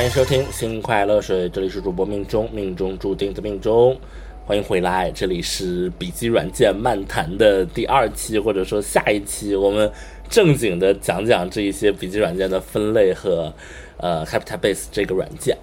欢迎收听新快乐水，这里是主播命中，命中注定的命中，欢迎回来，这里是笔记软件漫谈的第二期，或者说下一期，我们正经的讲讲这一些笔记软件的分类和呃 Captabase 这个软件。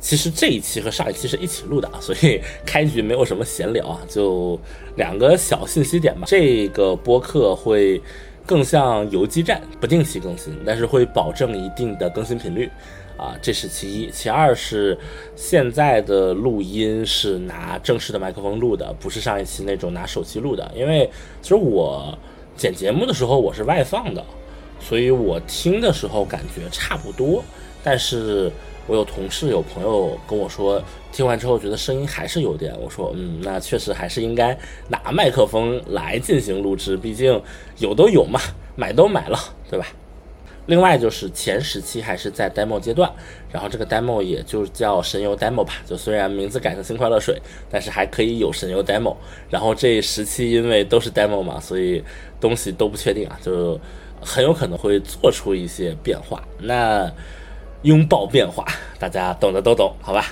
其实这一期和上一期是一起录的啊，所以开局没有什么闲聊啊，就两个小信息点吧。这个播客会更像游击战，不定期更新，但是会保证一定的更新频率啊，这是其一。其二是现在的录音是拿正式的麦克风录的，不是上一期那种拿手机录的。因为其实我剪节目的时候我是外放的，所以我听的时候感觉差不多，但是。我有同事有朋友跟我说，听完之后觉得声音还是有点。我说，嗯，那确实还是应该拿麦克风来进行录制，毕竟有都有嘛，买都买了，对吧？另外就是前十期还是在 demo 阶段，然后这个 demo 也就叫神游 demo 吧，就虽然名字改成新快乐水，但是还可以有神游 demo。然后这十期因为都是 demo 嘛，所以东西都不确定啊，就很有可能会做出一些变化。那。拥抱变化，大家懂的都懂，好吧？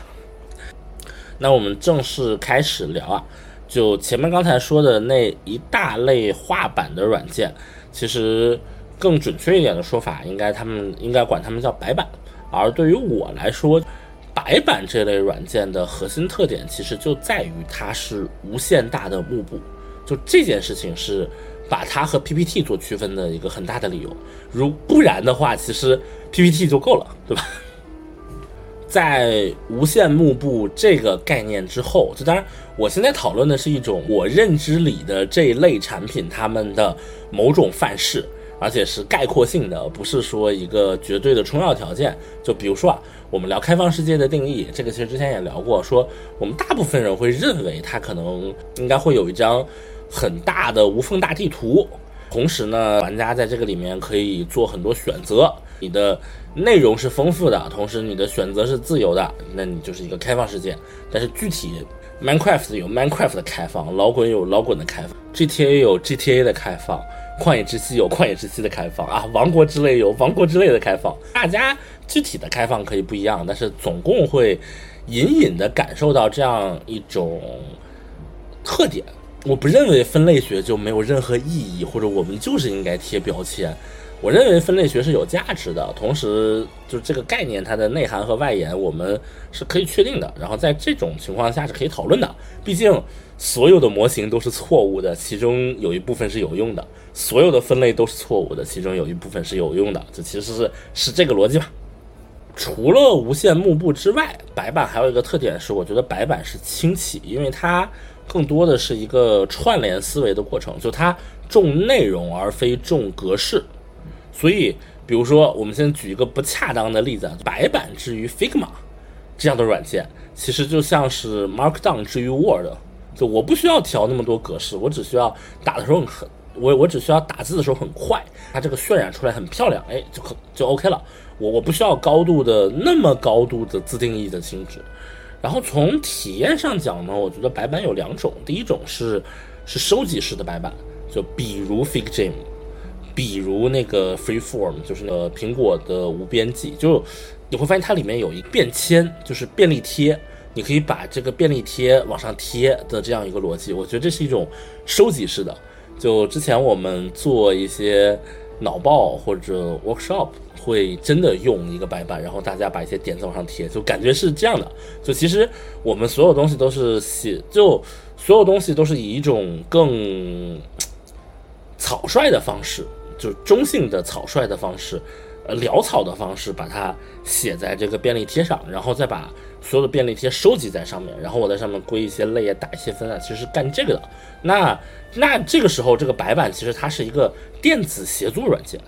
那我们正式开始聊啊。就前面刚才说的那一大类画板的软件，其实更准确一点的说法，应该他们应该管他们叫白板。而对于我来说，白板这类软件的核心特点，其实就在于它是无限大的幕布。就这件事情是。把它和 PPT 做区分的一个很大的理由，如不然的话，其实 PPT 就够了，对吧？在无限幕布这个概念之后，就当然，我现在讨论的是一种我认知里的这一类产品它们的某种范式，而且是概括性的，不是说一个绝对的充要条件。就比如说啊，我们聊开放世界的定义，这个其实之前也聊过，说我们大部分人会认为它可能应该会有一张。很大的无缝大地图，同时呢，玩家在这个里面可以做很多选择，你的内容是丰富的，同时你的选择是自由的，那你就是一个开放世界。但是具体，Minecraft 有 Minecraft 的开放，老滚有老滚的开放，GTA 有 GTA 的开放，旷野之息有旷野之息的开放啊，王国之泪有王国之泪的开放。大家具体的开放可以不一样，但是总共会隐隐的感受到这样一种特点。我不认为分类学就没有任何意义，或者我们就是应该贴标签。我认为分类学是有价值的，同时就这个概念它的内涵和外延我们是可以确定的。然后在这种情况下是可以讨论的。毕竟所有的模型都是错误的，其中有一部分是有用的；所有的分类都是错误的，其中有一部分是有用的。这其实是是这个逻辑吧。除了无限幕布之外，白板还有一个特点是，我觉得白板是轻启，因为它。更多的是一个串联思维的过程，就它重内容而非重格式。所以，比如说，我们先举一个不恰当的例子啊，白板之于 Figma 这样的软件，其实就像是 Markdown 之于 Word。就我不需要调那么多格式，我只需要打的时候很，我我只需要打字的时候很快，它这个渲染出来很漂亮，哎，就可就 OK 了。我我不需要高度的那么高度的自定义的性质。然后从体验上讲呢，我觉得白板有两种，第一种是是收集式的白板，就比如 Figma，比如那个 Freeform，就是那个苹果的无边际，就你会发现它里面有一便签，就是便利贴，你可以把这个便利贴往上贴的这样一个逻辑，我觉得这是一种收集式的。就之前我们做一些脑报或者 workshop。会真的用一个白板，然后大家把一些点子往上贴，就感觉是这样的。就其实我们所有东西都是写，就所有东西都是以一种更草率的方式，就中性的草率的方式，呃，潦草的方式把它写在这个便利贴上，然后再把所有的便利贴收集在上面，然后我在上面归一些类啊，打一些分啊，其实是干这个的。那那这个时候，这个白板其实它是一个电子协作软件。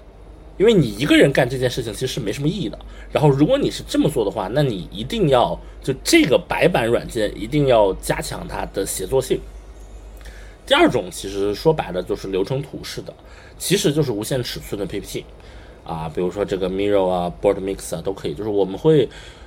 因为你一个人干这件事情其实是没什么意义的。然后，如果你是这么做的话，那你一定要就这个白板软件一定要加强它的协作性。第二种其实说白了就是流程图式的，其实就是无限尺寸的 PPT 啊，比如说这个 Miro 啊、Board Mix 啊都可以。就是我们会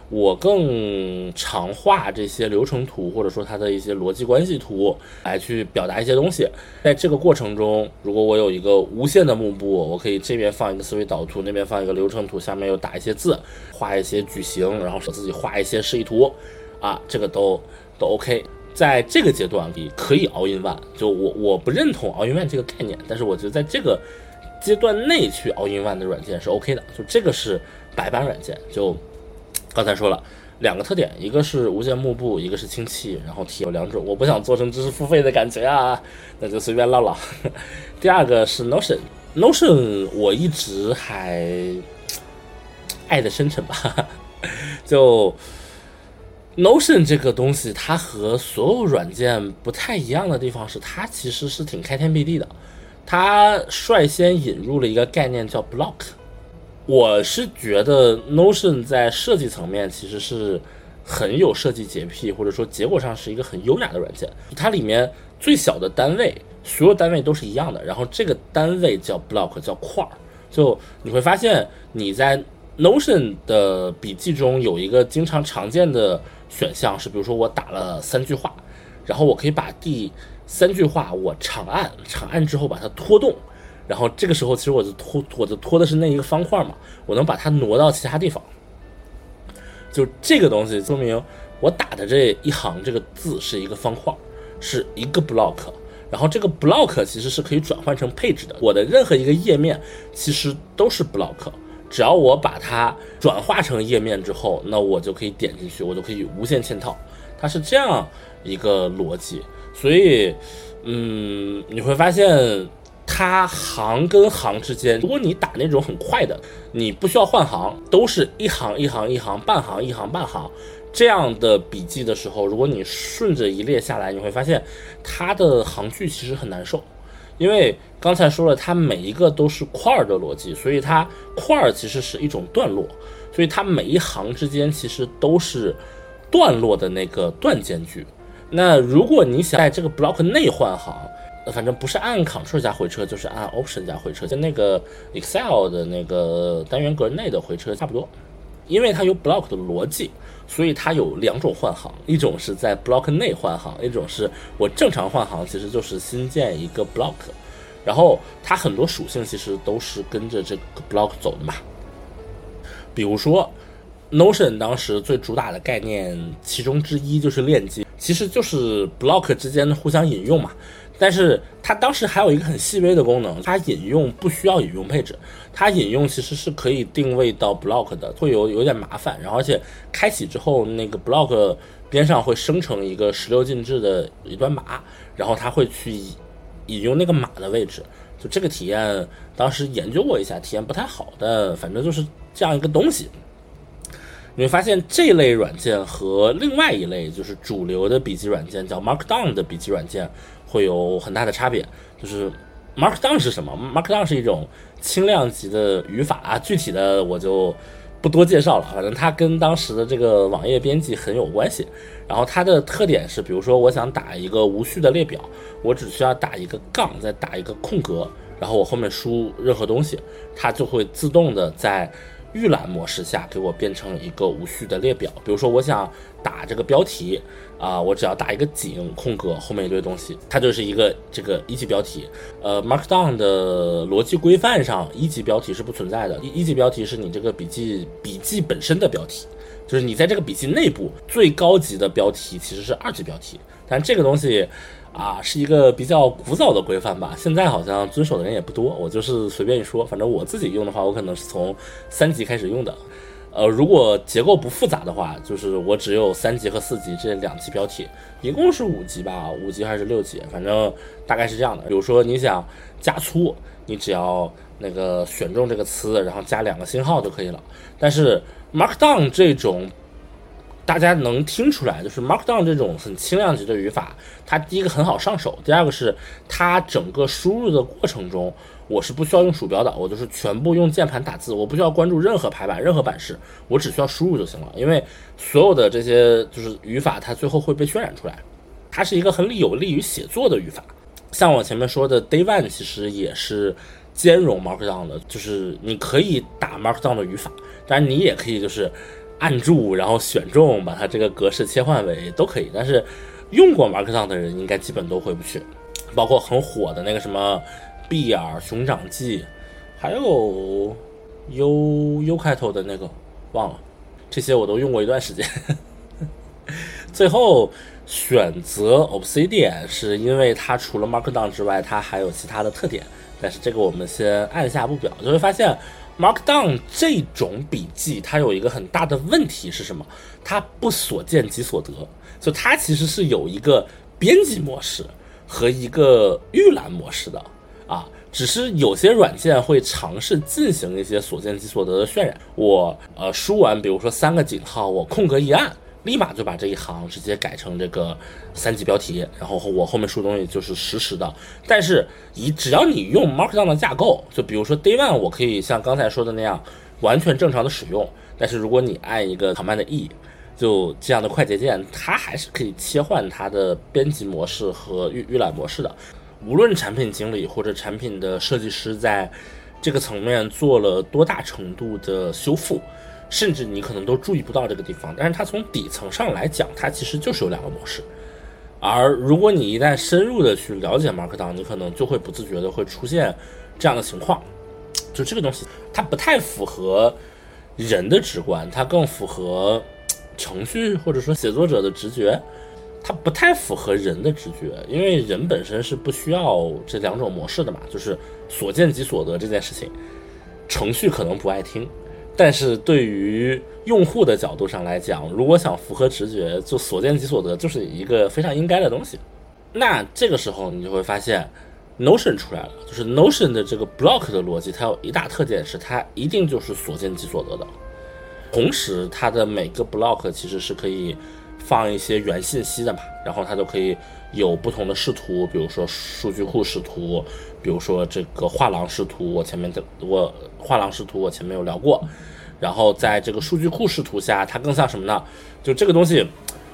我更常画这些流程图，或者说它的一些逻辑关系图，来去表达一些东西。在这个过程中，如果我有一个无限的幕布，我可以这边放一个思维导图，那边放一个流程图，下面又打一些字，画一些矩形，然后我自己画一些示意图，啊，这个都都 OK。在这个阶段里可以 all in one，就我我不认同 all in one 这个概念，但是我觉得在这个阶段内去 all in one 的软件是 OK 的，就这个是白板软件，就。刚才说了两个特点，一个是无线幕布，一个是氢气，然后题有两种，我不想做成知识付费的感觉啊，那就随便唠唠。第二个是 Notion，Notion 我一直还爱的深沉吧，就 Notion 这个东西，它和所有软件不太一样的地方是，它其实是挺开天辟地的，它率先引入了一个概念叫 Block。我是觉得 Notion 在设计层面其实是很有设计洁癖，或者说结果上是一个很优雅的软件。它里面最小的单位，所有单位都是一样的。然后这个单位叫 block，叫块儿。就你会发现你在 Notion 的笔记中有一个经常常见的选项是，比如说我打了三句话，然后我可以把第三句话我长按，长按之后把它拖动。然后这个时候，其实我就拖，我就拖的是那一个方块嘛，我能把它挪到其他地方。就这个东西说明我打的这一行这个字是一个方块，是一个 block。然后这个 block 其实是可以转换成配置的。我的任何一个页面其实都是 block，只要我把它转化成页面之后，那我就可以点进去，我就可以无限嵌套。它是这样一个逻辑，所以，嗯，你会发现。它行跟行之间，如果你打那种很快的，你不需要换行，都是一行一行一行半行一行半行。这样的笔记的时候，如果你顺着一列下来，你会发现它的行距其实很难受，因为刚才说了，它每一个都是块儿的逻辑，所以它块儿其实是一种段落，所以它每一行之间其实都是段落的那个段间距。那如果你想在这个 block 内换行，反正不是按 Ctrl 加回车，就是按 Option 加回车，跟那个 Excel 的那个单元格内的回车差不多。因为它有 Block 的逻辑，所以它有两种换行，一种是在 Block 内换行，一种是我正常换行，其实就是新建一个 Block。然后它很多属性其实都是跟着这个 Block 走的嘛。比如说 Notion 当时最主打的概念其中之一就是链接，其实就是 Block 之间的互相引用嘛。但是它当时还有一个很细微的功能，它引用不需要引用配置，它引用其实是可以定位到 block 的，会有有点麻烦。然后而且开启之后，那个 block 边上会生成一个十六进制的一段码，然后它会去引用那个码的位置。就这个体验，当时研究过一下，体验不太好的，反正就是这样一个东西。你会发现这类软件和另外一类就是主流的笔记软件叫 Markdown 的笔记软件。会有很大的差别，就是 Markdown 是什么？Markdown 是一种轻量级的语法啊，具体的我就不多介绍了。反正它跟当时的这个网页编辑很有关系。然后它的特点是，比如说我想打一个无序的列表，我只需要打一个杠，再打一个空格，然后我后面输任何东西，它就会自动的在。预览模式下给我变成一个无序的列表，比如说我想打这个标题啊，我只要打一个井空格后面一堆东西，它就是一个这个一级标题。呃，Markdown 的逻辑规范上，一级标题是不存在的，一一级标题是你这个笔记笔记本身的标题，就是你在这个笔记内部最高级的标题其实是二级标题，但这个东西。啊，是一个比较古早的规范吧，现在好像遵守的人也不多。我就是随便一说，反正我自己用的话，我可能是从三级开始用的。呃，如果结构不复杂的话，就是我只有三级和四级这两级标题，一共是五级吧，五级还是六级，反正大概是这样的。比如说你想加粗，你只要那个选中这个词，然后加两个星号就可以了。但是 Markdown 这种。大家能听出来，就是 Markdown 这种很轻量级的语法，它第一个很好上手，第二个是它整个输入的过程中，我是不需要用鼠标的，我就是全部用键盘打字，我不需要关注任何排版、任何版式，我只需要输入就行了。因为所有的这些就是语法，它最后会被渲染出来，它是一个很有利于写作的语法。像我前面说的 Day One，其实也是兼容 Markdown 的，就是你可以打 Markdown 的语法，当然你也可以就是。按住，然后选中，把它这个格式切换为都可以。但是用过 Markdown 的人应该基本都回不去，包括很火的那个什么 B 眼熊掌记，还有 U U 开头的那个忘了，这些我都用过一段时间。最后选择 Obsidian 是因为它除了 Markdown 之外，它还有其他的特点。但是这个我们先按下不表，就会发现 Markdown 这种笔记它有一个很大的问题是什么？它不所见即所得，就它其实是有一个编辑模式和一个预览模式的啊。只是有些软件会尝试进行一些所见即所得的渲染。我呃输完，比如说三个井号，我空格一按。立马就把这一行直接改成这个三级标题，然后我后面输东西就是实时的。但是以只要你用 Markdown 的架构，就比如说 Day One，我可以像刚才说的那样完全正常的使用。但是如果你按一个 Command E，就这样的快捷键，它还是可以切换它的编辑模式和预预览模式的。无论产品经理或者产品的设计师在这个层面做了多大程度的修复。甚至你可能都注意不到这个地方，但是它从底层上来讲，它其实就是有两个模式。而如果你一旦深入的去了解 Markdown，你可能就会不自觉的会出现这样的情况。就这个东西，它不太符合人的直观，它更符合程序或者说写作者的直觉。它不太符合人的直觉，因为人本身是不需要这两种模式的嘛，就是所见即所得这件事情，程序可能不爱听。但是对于用户的角度上来讲，如果想符合直觉，就所见即所得，就是一个非常应该的东西。那这个时候你就会发现，Notion 出来了，就是 Notion 的这个 block 的逻辑，它有一大特点是它一定就是所见即所得的。同时，它的每个 block 其实是可以放一些原信息的嘛，然后它就可以有不同的视图，比如说数据库视图，比如说这个画廊视图。我前面的我画廊视图我前面有聊过。然后在这个数据库视图下，它更像什么呢？就这个东西，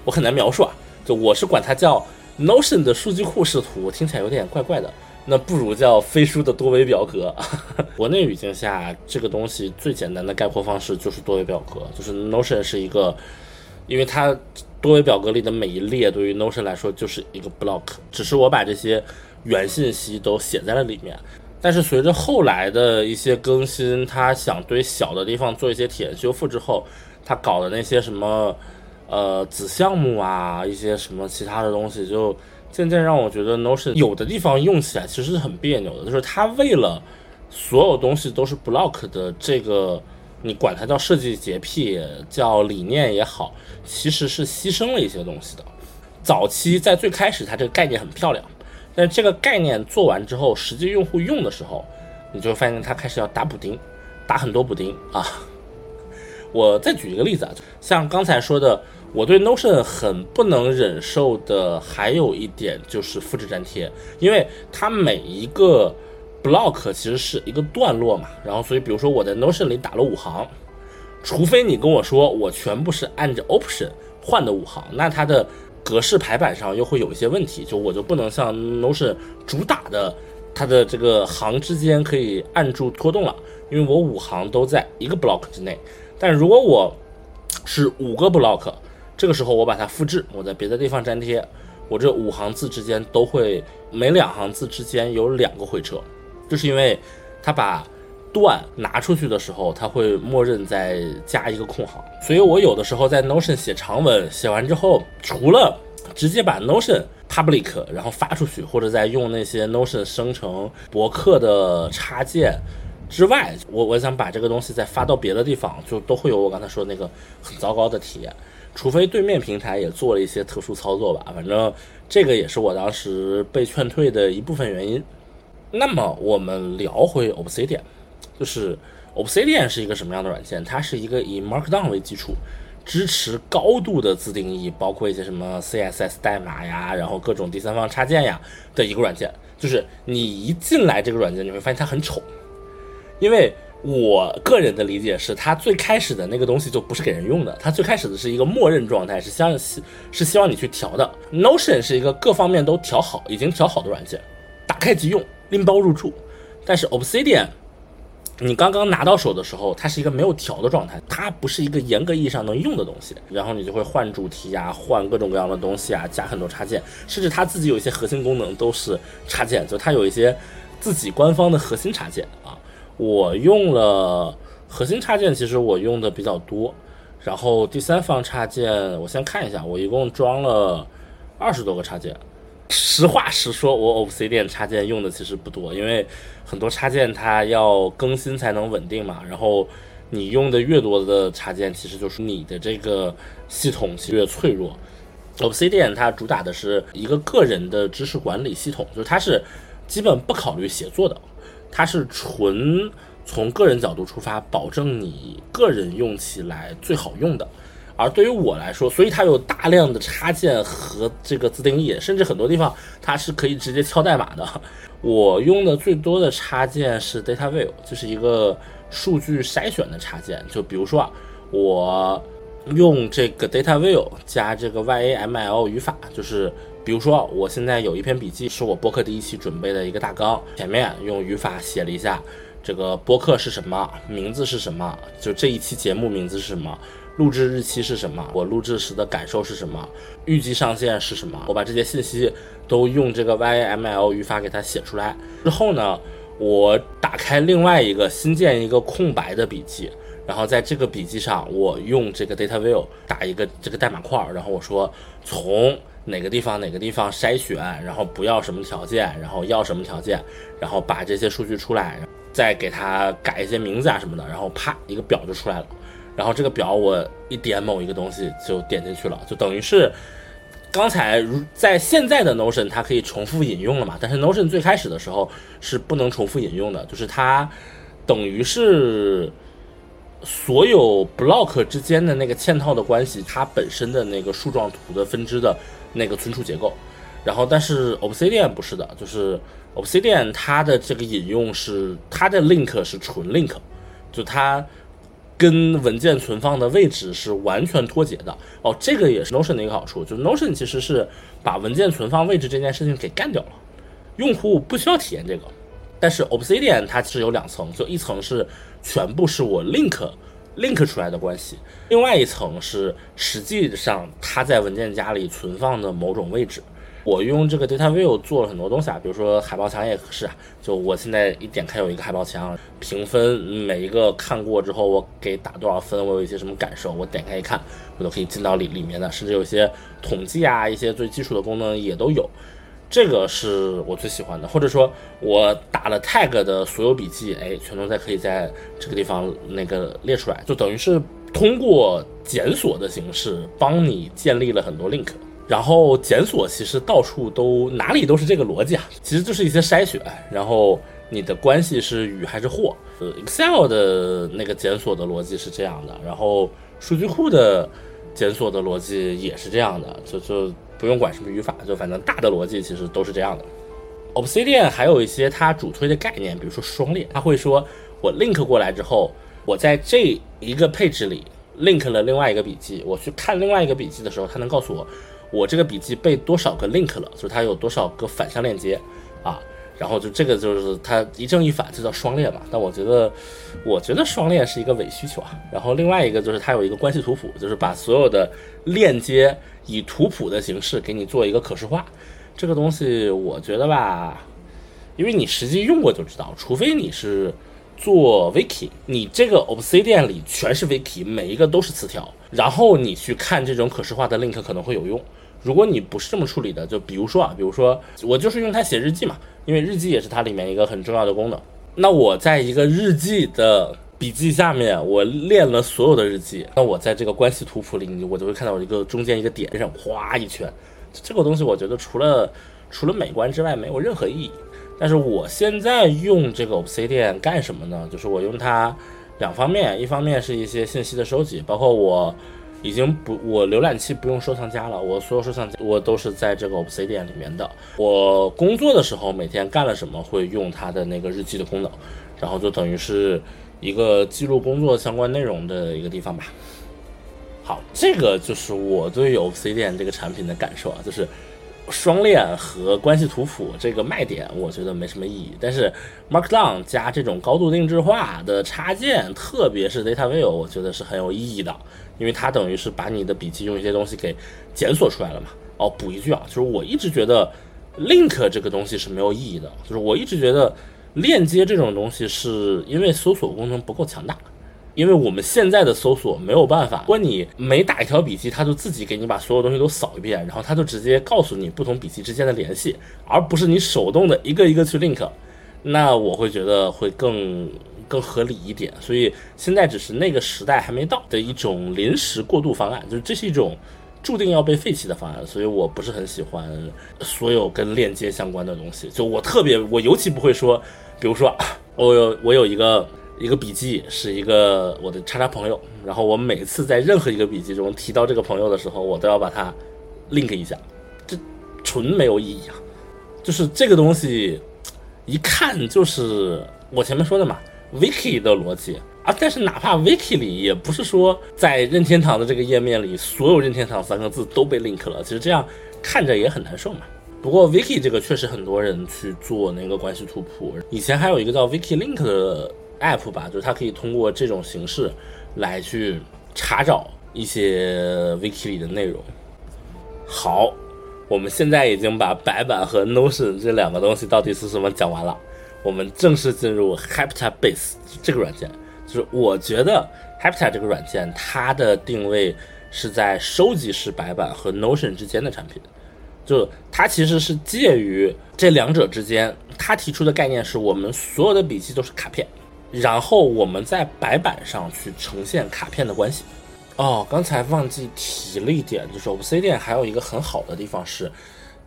我很难描述啊。就我是管它叫 Notion 的数据库视图，听起来有点怪怪的。那不如叫飞书的多维表格。国内语境下，这个东西最简单的概括方式就是多维表格。就是 Notion 是一个，因为它多维表格里的每一列对于 Notion 来说就是一个 block，只是我把这些原信息都写在了里面。但是随着后来的一些更新，他想对小的地方做一些体验修复之后，他搞的那些什么，呃，子项目啊，一些什么其他的东西，就渐渐让我觉得 Notion 有的地方用起来其实是很别扭的。就是他为了所有东西都是 block 的这个，你管它叫设计洁癖，叫理念也好，其实是牺牲了一些东西的。早期在最开始，它这个概念很漂亮。但这个概念做完之后，实际用户用的时候，你就会发现它开始要打补丁，打很多补丁啊。我再举一个例子啊，像刚才说的，我对 Notion 很不能忍受的还有一点就是复制粘贴，因为它每一个 block 其实是一个段落嘛，然后所以比如说我在 Notion 里打了五行，除非你跟我说我全部是按着 Option 换的五行，那它的。格式排版上又会有一些问题，就我就不能像 Notion 主打的，它的这个行之间可以按住拖动了，因为我五行都在一个 block 之内。但如果我是五个 block，这个时候我把它复制，我在别的地方粘贴，我这五行字之间都会每两行字之间有两个回车，就是因为它把段拿出去的时候，它会默认再加一个空行，所以我有的时候在 Notion 写长文，写完之后，除了直接把 Notion public 然后发出去，或者再用那些 Notion 生成博客的插件之外，我我想把这个东西再发到别的地方，就都会有我刚才说的那个很糟糕的体验，除非对面平台也做了一些特殊操作吧，反正这个也是我当时被劝退的一部分原因。那么我们聊回 Obsidian。就是 Obsidian 是一个什么样的软件？它是一个以 Markdown 为基础，支持高度的自定义，包括一些什么 CSS 代码呀，然后各种第三方插件呀的一个软件。就是你一进来这个软件，你会发现它很丑，因为我个人的理解是，它最开始的那个东西就不是给人用的，它最开始的是一个默认状态，是希希是希望你去调的。Notion 是一个各方面都调好、已经调好的软件，打开即用，拎包入住。但是 Obsidian 你刚刚拿到手的时候，它是一个没有调的状态，它不是一个严格意义上能用的东西。然后你就会换主题啊，换各种各样的东西啊，加很多插件，甚至它自己有一些核心功能都是插件，就它有一些自己官方的核心插件啊。我用了核心插件，其实我用的比较多。然后第三方插件，我先看一下，我一共装了二十多个插件。实话实说，我 Obsidian 插件用的其实不多，因为很多插件它要更新才能稳定嘛。然后你用的越多的插件，其实就是你的这个系统越脆弱。Obsidian 它主打的是一个个人的知识管理系统，就是它是基本不考虑协作的，它是纯从个人角度出发，保证你个人用起来最好用的。而对于我来说，所以它有大量的插件和这个自定义，甚至很多地方它是可以直接敲代码的。我用的最多的插件是 Data View，就是一个数据筛选的插件。就比如说啊，我用这个 Data View 加这个 YAML 语法，就是比如说我现在有一篇笔记，是我播客第一期准备的一个大纲，前面用语法写了一下这个播客是什么，名字是什么，就这一期节目名字是什么。录制日期是什么？我录制时的感受是什么？预计上线是什么？我把这些信息都用这个 YAML 语法给它写出来之后呢，我打开另外一个新建一个空白的笔记，然后在这个笔记上我用这个 Data View 打一个这个代码块，然后我说从哪个地方哪个地方筛选，然后不要什么条件，然后要什么条件，然后把这些数据出来，再给它改一些名字啊什么的，然后啪一个表就出来了。然后这个表我一点某一个东西就点进去了，就等于是刚才如在现在的 Notion 它可以重复引用了嘛？但是 Notion 最开始的时候是不能重复引用的，就是它等于是所有 block 之间的那个嵌套的关系，它本身的那个树状图的分支的那个存储结构。然后但是 Obsidian 不是的，就是 Obsidian 它的这个引用是它的 link 是纯 link，就它。跟文件存放的位置是完全脱节的哦，这个也是 Notion 的一个好处，就是 Notion 其实是把文件存放位置这件事情给干掉了，用户不需要体验这个。但是 Obsidian 它是有两层，就一层是全部是我 link link 出来的关系，另外一层是实际上它在文件夹里存放的某种位置。我用这个 Data View 做了很多东西啊，比如说海报墙也是啊。就我现在一点开有一个海报墙，评分每一个看过之后，我给打多少分，我有一些什么感受，我点开一看，我都可以进到里里面的，甚至有一些统计啊，一些最基础的功能也都有。这个是我最喜欢的，或者说我打了 tag 的所有笔记，哎，全都在可以在这个地方那个列出来，就等于是通过检索的形式帮你建立了很多 link。然后检索其实到处都哪里都是这个逻辑啊，其实就是一些筛选。然后你的关系是与还是或？呃，Excel 的那个检索的逻辑是这样的，然后数据库的检索的逻辑也是这样的，就就不用管什么语法，就反正大的逻辑其实都是这样的。Obsidian 还有一些它主推的概念，比如说双链，它会说我 link 过来之后，我在这一个配置里 link 了另外一个笔记，我去看另外一个笔记的时候，它能告诉我。我这个笔记被多少个 link 了，就是它有多少个反向链接啊，然后就这个就是它一正一反，就叫双链嘛。但我觉得，我觉得双链是一个伪需求啊。然后另外一个就是它有一个关系图谱，就是把所有的链接以图谱的形式给你做一个可视化。这个东西我觉得吧，因为你实际用过就知道，除非你是做 wiki，你这个 Obsidian 里全是 wiki，每一个都是词条。然后你去看这种可视化的 link 可能会有用。如果你不是这么处理的，就比如说啊，比如说我就是用它写日记嘛，因为日记也是它里面一个很重要的功能。那我在一个日记的笔记下面，我练了所有的日记，那我在这个关系图谱里，我就会看到一个中间一个点上哗一圈。这个东西我觉得除了除了美观之外没有任何意义。但是我现在用这个 Obsidian 干什么呢？就是我用它。两方面，一方面是一些信息的收集，包括我已经不，我浏览器不用收藏夹了，我所有收藏夹我都是在这个 Obsidian 里面的。我工作的时候每天干了什么，会用它的那个日记的功能，然后就等于是一个记录工作相关内容的一个地方吧。好，这个就是我对 Obsidian 这个产品的感受啊，就是双链和关系图谱这个卖点，我觉得没什么意义。但是 Markdown 加这种高度定制化的插件，特别是 Data View，我觉得是很有意义的，因为它等于是把你的笔记用一些东西给检索出来了嘛。哦，补一句啊，就是我一直觉得 Link 这个东西是没有意义的，就是我一直觉得链接这种东西是因为搜索功能不够强大。因为我们现在的搜索没有办法，如果你每打一条笔记，它就自己给你把所有东西都扫一遍，然后它就直接告诉你不同笔记之间的联系，而不是你手动的一个一个去 link，那我会觉得会更更合理一点。所以现在只是那个时代还没到的一种临时过渡方案，就是这是一种注定要被废弃的方案，所以我不是很喜欢所有跟链接相关的东西。就我特别，我尤其不会说，比如说我有我有一个。一个笔记是一个我的叉叉朋友，然后我每次在任何一个笔记中提到这个朋友的时候，我都要把它 link 一下，这纯没有意义啊！就是这个东西一看就是我前面说的嘛，wiki 的逻辑啊。但是哪怕 wiki 里也不是说在任天堂的这个页面里，所有任天堂三个字都被 link 了，其实这样看着也很难受嘛。不过 wiki 这个确实很多人去做那个关系图谱，以前还有一个叫 wiki link 的。App 吧，就是它可以通过这种形式来去查找一些 wiki 里的内容。好，我们现在已经把白板和 Notion 这两个东西到底是什么讲完了，我们正式进入 Heptabase 这个软件。就是我觉得 Heptab 这个软件它的定位是在收集式白板和 Notion 之间的产品，就它其实是介于这两者之间。它提出的概念是我们所有的笔记都是卡片。然后我们在白板上去呈现卡片的关系。哦，刚才忘记提了一点，就是 Obsidian 还有一个很好的地方是，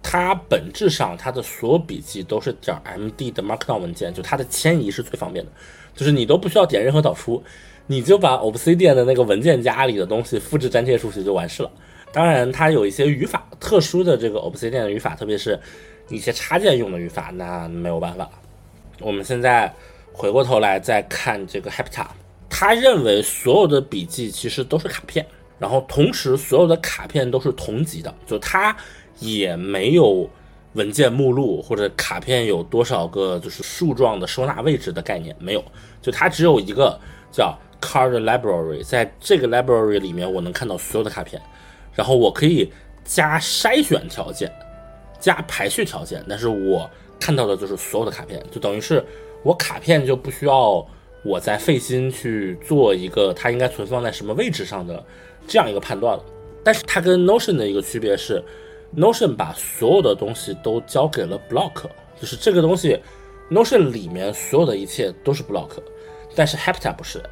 它本质上它的所有笔记都是点 MD 的 Markdown 文件，就它的迁移是最方便的，就是你都不需要点任何导出，你就把 Obsidian 的那个文件夹里的东西复制粘贴出去就完事了。当然，它有一些语法特殊的这个 Obsidian 的语法，特别是一些插件用的语法，那没有办法。我们现在。回过头来再看这个 Hepta，他认为所有的笔记其实都是卡片，然后同时所有的卡片都是同级的，就他也没有文件目录或者卡片有多少个就是树状的收纳位置的概念，没有，就它只有一个叫 Card Library，在这个 Library 里面我能看到所有的卡片，然后我可以加筛选条件，加排序条件，但是我看到的就是所有的卡片，就等于是。我卡片就不需要我再费心去做一个它应该存放在什么位置上的这样一个判断了。但是它跟 Notion 的一个区别是，Notion 把所有的东西都交给了 Block，就是这个东西 Notion 里面所有的一切都是 Block，但是 Hepta 不是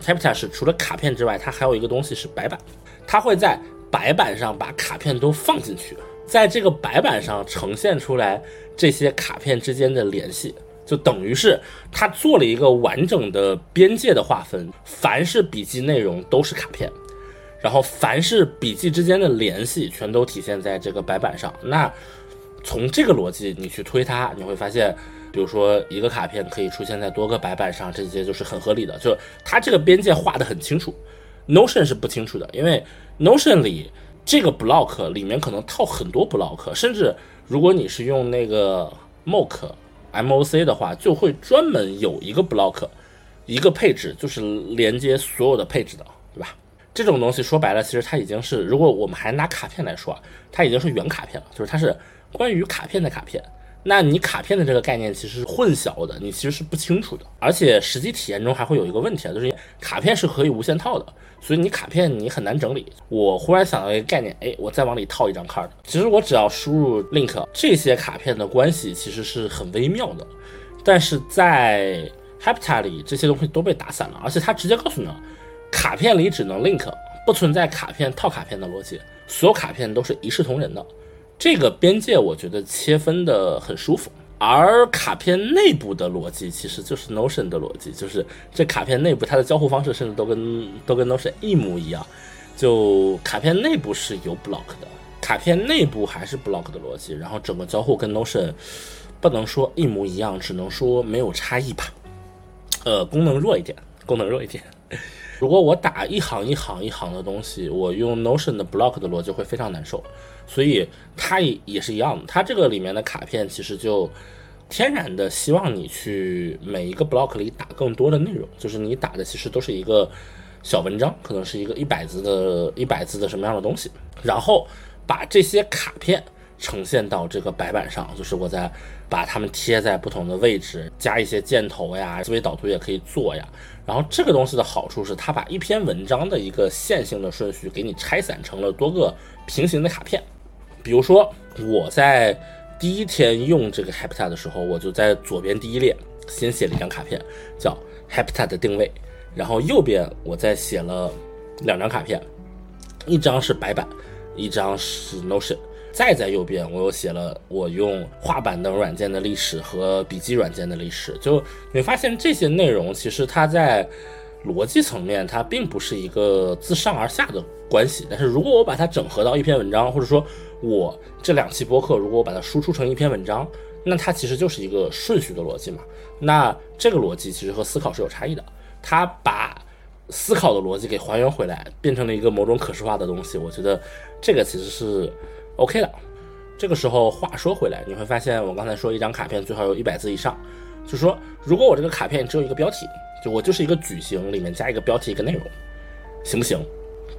，Hepta 是除了卡片之外，它还有一个东西是白板，它会在白板上把卡片都放进去，在这个白板上呈现出来这些卡片之间的联系。就等于是他做了一个完整的边界的划分，凡是笔记内容都是卡片，然后凡是笔记之间的联系全都体现在这个白板上。那从这个逻辑你去推它，你会发现，比如说一个卡片可以出现在多个白板上，这些就是很合理的。就它这个边界画得很清楚，Notion 是不清楚的，因为 Notion 里这个 block 里面可能套很多 block，甚至如果你是用那个 Mock。MOC 的话，就会专门有一个 block，一个配置，就是连接所有的配置的，对吧？这种东西说白了，其实它已经是，如果我们还拿卡片来说，它已经是原卡片了，就是它是关于卡片的卡片。那你卡片的这个概念其实是混淆的，你其实是不清楚的，而且实际体验中还会有一个问题啊，就是卡片是可以无限套的，所以你卡片你很难整理。我忽然想到一个概念，哎，我再往里套一张 card，其实我只要输入 link，这些卡片的关系其实是很微妙的，但是在 Hepta 里这些东西都被打散了，而且它直接告诉你了，卡片里只能 link，不存在卡片套卡片的逻辑，所有卡片都是一视同仁的。这个边界我觉得切分的很舒服，而卡片内部的逻辑其实就是 Notion 的逻辑，就是这卡片内部它的交互方式甚至都跟都跟 Notion 一模一样，就卡片内部是有 block 的，卡片内部还是 block 的逻辑，然后整个交互跟 Notion 不能说一模一样，只能说没有差异吧，呃，功能弱一点，功能弱一点。如果我打一行一行一行的东西，我用 Notion 的 block 的逻辑会非常难受，所以它也也是一样的。它这个里面的卡片其实就天然的希望你去每一个 block 里打更多的内容，就是你打的其实都是一个小文章，可能是一个一百字的一百字的什么样的东西，然后把这些卡片呈现到这个白板上，就是我在把它们贴在不同的位置，加一些箭头呀，思维导图也可以做呀。然后这个东西的好处是，它把一篇文章的一个线性的顺序给你拆散成了多个平行的卡片。比如说，我在第一天用这个 Habitat 的时候，我就在左边第一列先写了一张卡片，叫 Habitat 的定位。然后右边我再写了两张卡片，一张是白板，一张是 Notion。再在右边，我又写了我用画板等软件的历史和笔记软件的历史。就你发现这些内容，其实它在逻辑层面，它并不是一个自上而下的关系。但是如果我把它整合到一篇文章，或者说我这两期播客，如果我把它输出成一篇文章，那它其实就是一个顺序的逻辑嘛。那这个逻辑其实和思考是有差异的。它把思考的逻辑给还原回来，变成了一个某种可视化的东西。我觉得这个其实是。OK 的，这个时候话说回来，你会发现我刚才说一张卡片最好有一百字以上，就说如果我这个卡片只有一个标题，就我就是一个矩形里面加一个标题一个内容，行不行？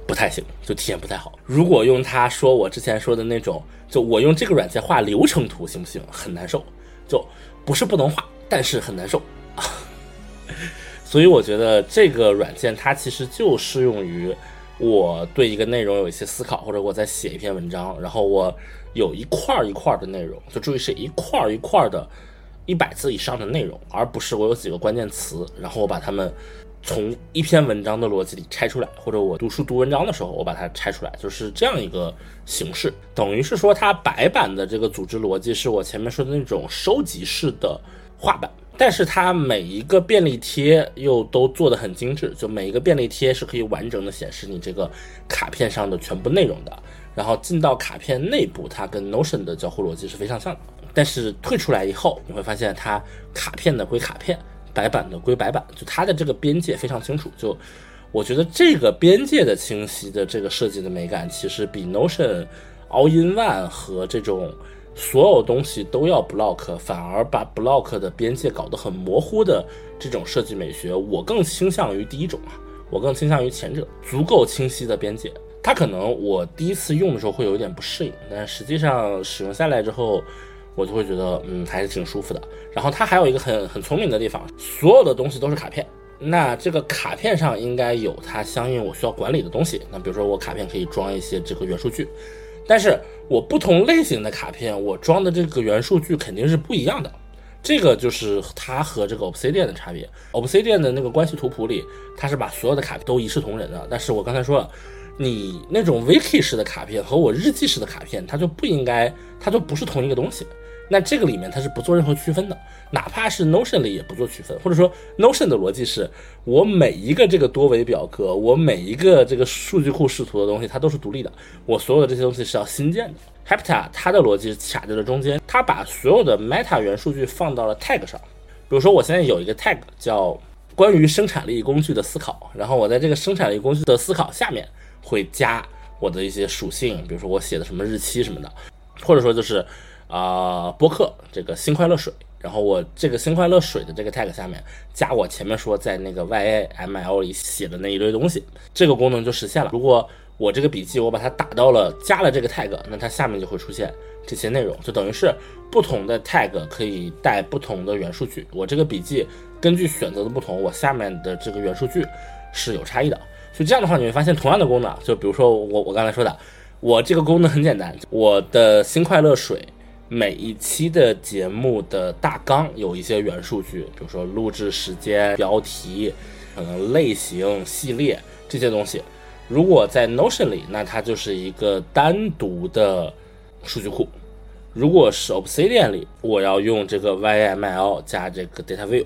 不太行，就体验不太好。如果用它说我之前说的那种，就我用这个软件画流程图行不行？很难受，就不是不能画，但是很难受。所以我觉得这个软件它其实就适用于。我对一个内容有一些思考，或者我在写一篇文章，然后我有一块儿一块儿的内容，就注意是一块儿一块儿的，一百字以上的内容，而不是我有几个关键词，然后我把它们从一篇文章的逻辑里拆出来，或者我读书读文章的时候，我把它拆出来，就是这样一个形式。等于是说，它白板的这个组织逻辑是我前面说的那种收集式的画板。但是它每一个便利贴又都做得很精致，就每一个便利贴是可以完整的显示你这个卡片上的全部内容的。然后进到卡片内部，它跟 Notion 的交互逻辑是非常像的。但是退出来以后，你会发现它卡片的归卡片，白板的归白板，就它的这个边界非常清楚。就我觉得这个边界的清晰的这个设计的美感，其实比 Notion All in One 和这种。所有东西都要 block，反而把 block 的边界搞得很模糊的这种设计美学，我更倾向于第一种啊，我更倾向于前者，足够清晰的边界。它可能我第一次用的时候会有一点不适应，但实际上使用下来之后，我就会觉得嗯还是挺舒服的。然后它还有一个很很聪明的地方，所有的东西都是卡片，那这个卡片上应该有它相应我需要管理的东西。那比如说我卡片可以装一些这个元数据。但是我不同类型的卡片，我装的这个元数据肯定是不一样的，这个就是它和这个 Obsidian 的差别。Obsidian 的那个关系图谱里，它是把所有的卡片都一视同仁的。但是我刚才说了，你那种 Wiki 式的卡片和我日记式的卡片，它就不应该，它就不是同一个东西。那这个里面它是不做任何区分的，哪怕是 Notion 里也不做区分，或者说 Notion 的逻辑是我每一个这个多维表格，我每一个这个数据库视图的东西，它都是独立的，我所有的这些东西是要新建的。Hapta 它的逻辑是卡在了中间，它把所有的 Meta 元数据放到了 Tag 上，比如说我现在有一个 Tag 叫关于生产力工具的思考，然后我在这个生产力工具的思考下面会加我的一些属性，比如说我写的什么日期什么的，或者说就是。啊，播客这个新快乐水，然后我这个新快乐水的这个 tag 下面加我前面说在那个 YAML 里写的那一堆东西，这个功能就实现了。如果我这个笔记我把它打到了加了这个 tag，那它下面就会出现这些内容，就等于是不同的 tag 可以带不同的元数据。我这个笔记根据选择的不同，我下面的这个元数据是有差异的。所以这样的话，你会发现同样的功能，就比如说我我刚才说的，我这个功能很简单，我的新快乐水。每一期的节目的大纲有一些元数据，比如说录制时间、标题、可能类型、系列这些东西。如果在 Notion 里，那它就是一个单独的数据库；如果是 Obsidian 里，我要用这个 YML 加这个 Data View；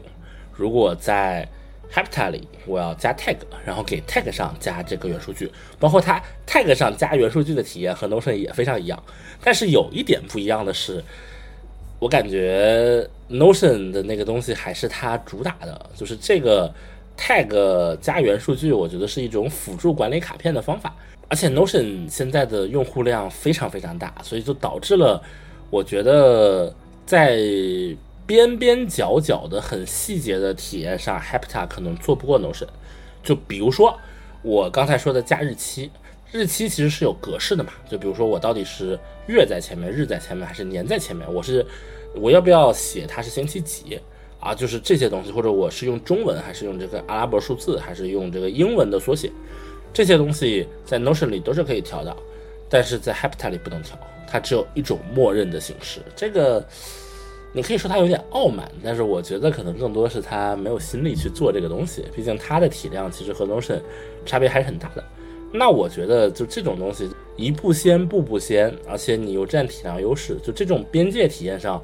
如果在 Habitat 里，我要加 tag，然后给 tag 上加这个元数据，包括它 tag 上加元数据的体验和 Notion 也非常一样。但是有一点不一样的是，我感觉 Notion 的那个东西还是它主打的，就是这个 tag 加元数据，我觉得是一种辅助管理卡片的方法。而且 Notion 现在的用户量非常非常大，所以就导致了我觉得在边边角角的很细节的体验上，Hepta 可能做不过 Notion。就比如说我刚才说的加日期，日期其实是有格式的嘛。就比如说我到底是月在前面、日在前面还是年在前面，我是我要不要写它是星期几啊？就是这些东西，或者我是用中文还是用这个阿拉伯数字，还是用这个英文的缩写？这些东西在 Notion 里都是可以调的，但是在 Hepta 里不能调，它只有一种默认的形式。这个你可以说它有点傲慢，但是我觉得可能更多是它没有心力去做这个东西。毕竟它的体量其实和 Notion 差别还是很大的。那我觉得就这种东西一步先步步先，而且你又占体量优势，就这种边界体验上，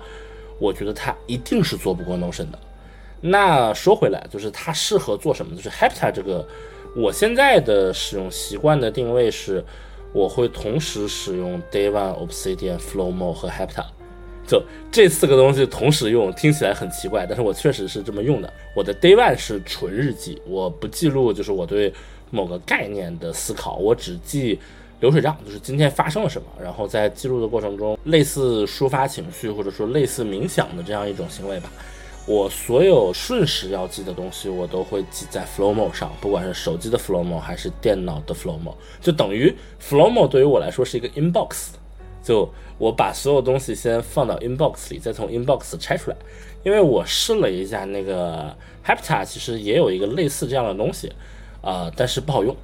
我觉得它一定是做不过 Notion 的。那说回来，就是它适合做什么？就是 Hepta 这个。我现在的使用习惯的定位是，我会同时使用 Day One、Obsidian、Flowmo 和 Hepta，就这四个东西同时用，听起来很奇怪，但是我确实是这么用的。我的 Day One 是纯日记，我不记录就是我对某个概念的思考，我只记流水账，就是今天发生了什么，然后在记录的过程中，类似抒发情绪或者说类似冥想的这样一种行为吧。我所有瞬时要记的东西，我都会记在 Flowmo 上，不管是手机的 Flowmo 还是电脑的 Flowmo，就等于 Flowmo 对于我来说是一个 inbox，就我把所有东西先放到 inbox 里，再从 inbox 拆出来。因为我试了一下那个 Hepta，其实也有一个类似这样的东西，啊，但是不好用。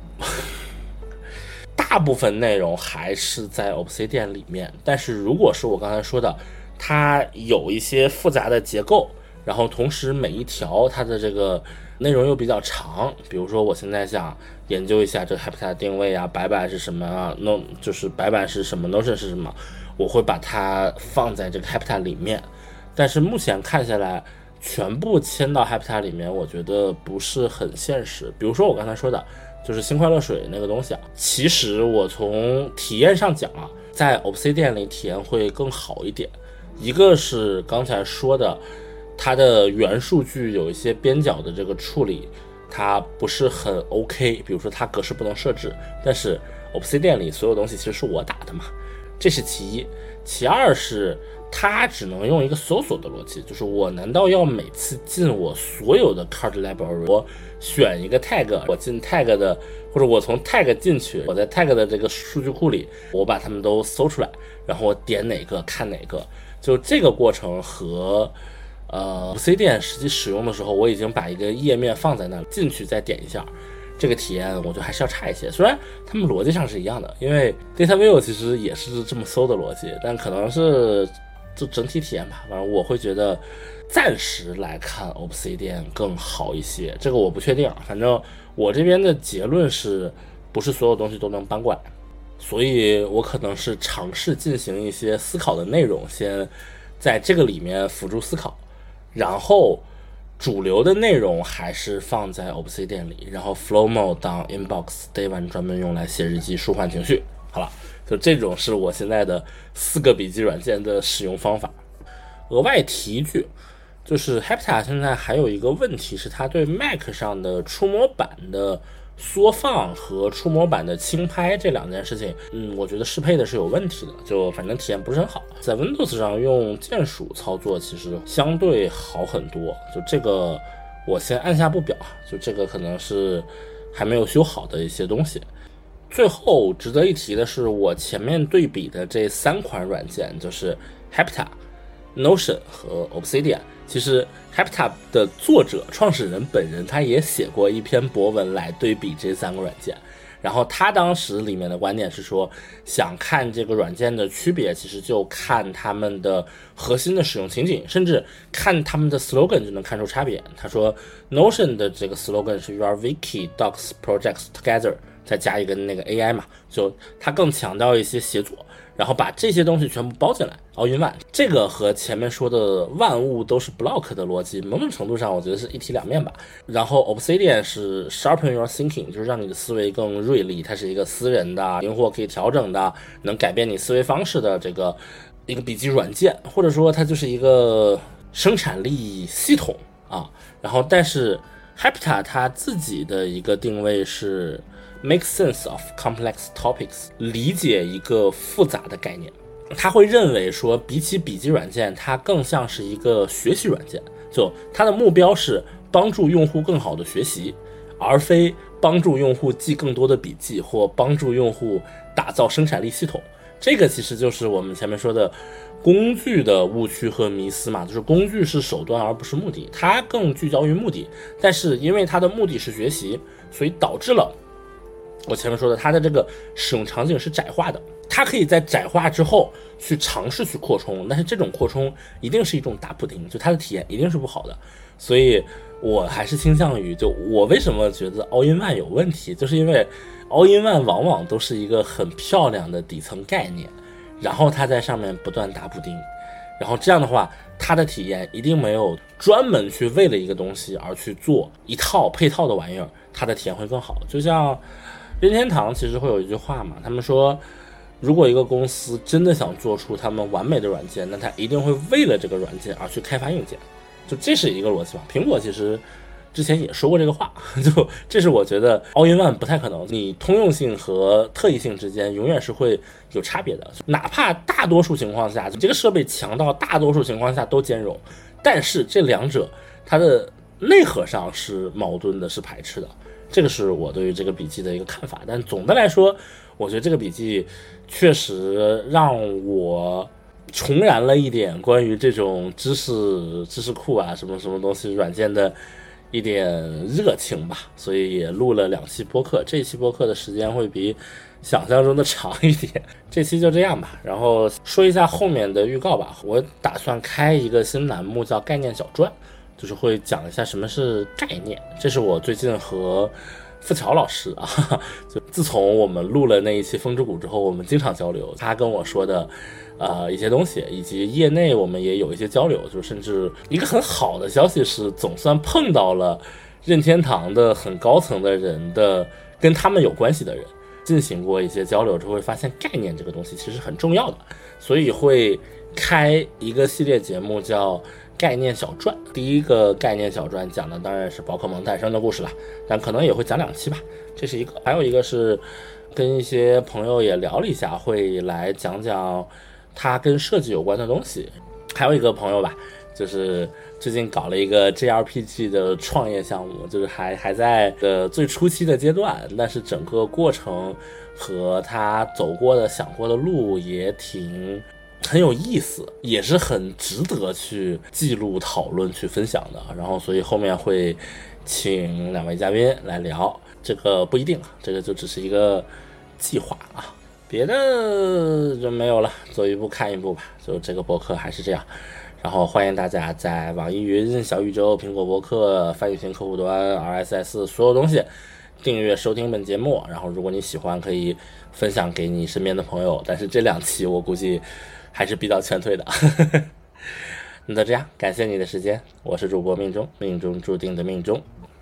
大部分内容还是在 Obsidian 里面，但是如果是我刚才说的，它有一些复杂的结构。然后同时每一条它的这个内容又比较长，比如说我现在想研究一下这个 Hepta 定位啊，白板是什么啊，No 就是白板是什么，Notion 是什么，我会把它放在这个 Hepta 里面。但是目前看下来，全部迁到 Hepta 里面，我觉得不是很现实。比如说我刚才说的，就是新快乐水那个东西啊，其实我从体验上讲啊，在 obsc 店里体验会更好一点。一个是刚才说的。它的元数据有一些边角的这个处理，它不是很 OK。比如说它格式不能设置，但是 Obsidian 里所有东西其实是我打的嘛，这是其一。其二是它只能用一个搜索的逻辑，就是我难道要每次进我所有的 card library，我选一个 tag，我进 tag 的，或者我从 tag 进去，我在 tag 的这个数据库里，我把它们都搜出来，然后我点哪个看哪个，就这个过程和。呃，C 店实际使用的时候，我已经把一个页面放在那，进去再点一下，这个体验我觉得还是要差一些。虽然他们逻辑上是一样的，因为 Data View 其实也是这么搜的逻辑，但可能是就整体体验吧。反正我会觉得暂时来看 obsid 店更好一些，这个我不确定。反正我这边的结论是不是所有东西都能搬过来，所以我可能是尝试进行一些思考的内容，先在这个里面辅助思考。然后主流的内容还是放在 Obsidian 里，然后 Flowmo 当 Inbox Day One 专门用来写日记、舒缓情绪。好了，就这种是我现在的四个笔记软件的使用方法。额外提一句，就是 Hepta 现在还有一个问题是，它对 Mac 上的触摸板的。缩放和触摸板的轻拍这两件事情，嗯，我觉得适配的是有问题的，就反正体验不是很好。在 Windows 上用键鼠操作其实相对好很多，就这个我先按下不表，就这个可能是还没有修好的一些东西。最后值得一提的是，我前面对比的这三款软件，就是 Hepta、Notion 和 Obsidian。其实 Hepta 的作者、创始人本人他也写过一篇博文来对比这三个软件，然后他当时里面的观点是说，想看这个软件的区别，其实就看他们的核心的使用情景，甚至看他们的 slogan 就能看出差别。他说 Notion 的这个 slogan 是 Your Wiki Docs Projects Together，再加一个那个 AI 嘛，就他更强调一些协作。然后把这些东西全部包进来，All in one，这个和前面说的万物都是 block 的逻辑，某种程度上我觉得是一体两面吧。然后 Obsidian 是 sharpen your thinking，就是让你的思维更锐利，它是一个私人的、灵活可以调整的、能改变你思维方式的这个一个笔记软件，或者说它就是一个生产力系统啊。然后但是 h a p t a 它自己的一个定位是 make sense of complex topics，理解一个复杂的概念。他会认为说，比起笔记软件，它更像是一个学习软件。就它的目标是帮助用户更好的学习，而非帮助用户记更多的笔记或帮助用户打造生产力系统。这个其实就是我们前面说的工具的误区和迷思嘛，就是工具是手段而不是目的，它更聚焦于目的。但是因为它的目的是学习，所以导致了我前面说的它的这个使用场景是窄化的。它可以在窄化之后去尝试去扩充，但是这种扩充一定是一种打补丁，就它的体验一定是不好的。所以我还是倾向于，就我为什么觉得 All in One 有问题，就是因为 All in One 往往都是一个很漂亮的底层概念，然后它在上面不断打补丁，然后这样的话，它的体验一定没有专门去为了一个东西而去做一套配套的玩意儿，它的体验会更好。就像任天堂其实会有一句话嘛，他们说。如果一个公司真的想做出他们完美的软件，那他一定会为了这个软件而去开发硬件，就这是一个逻辑吧。苹果其实之前也说过这个话，就这是我觉得 All in One 不太可能。你通用性和特异性之间永远是会有差别的，哪怕大多数情况下这个设备强到大多数情况下都兼容，但是这两者它的内核上是矛盾的，是排斥的。这个是我对于这个笔记的一个看法。但总的来说，我觉得这个笔记。确实让我重燃了一点关于这种知识知识库啊什么什么东西软件的一点热情吧，所以也录了两期播客。这期播客的时间会比想象中的长一点。这期就这样吧，然后说一下后面的预告吧。我打算开一个新栏目叫“概念小传”，就是会讲一下什么是概念。这是我最近和。付桥老师啊，就自从我们录了那一期《风之谷》之后，我们经常交流。他跟我说的，呃，一些东西，以及业内我们也有一些交流。就甚至一个很好的消息是，总算碰到了任天堂的很高层的人的，跟他们有关系的人，进行过一些交流之后，会发现概念这个东西其实很重要的，所以会开一个系列节目叫。概念小传，第一个概念小传讲的当然是宝可梦诞生的故事了，但可能也会讲两期吧。这是一个，还有一个是跟一些朋友也聊了一下，会来讲讲他跟设计有关的东西。还有一个朋友吧，就是最近搞了一个 JRPG 的创业项目，就是还还在呃最初期的阶段，但是整个过程和他走过的、想过的路也挺。很有意思，也是很值得去记录、讨论、去分享的。然后，所以后面会请两位嘉宾来聊，这个不一定，这个就只是一个计划啊，别的就没有了。走一步看一步吧，就这个博客还是这样。然后欢迎大家在网易云、小宇宙、苹果博客、翻译型客户端、RSS 所有东西订阅收听本节目。然后，如果你喜欢，可以分享给你身边的朋友。但是这两期我估计。还是比较劝退的，那就这样，感谢你的时间，我是主播命中，命中注定的命中。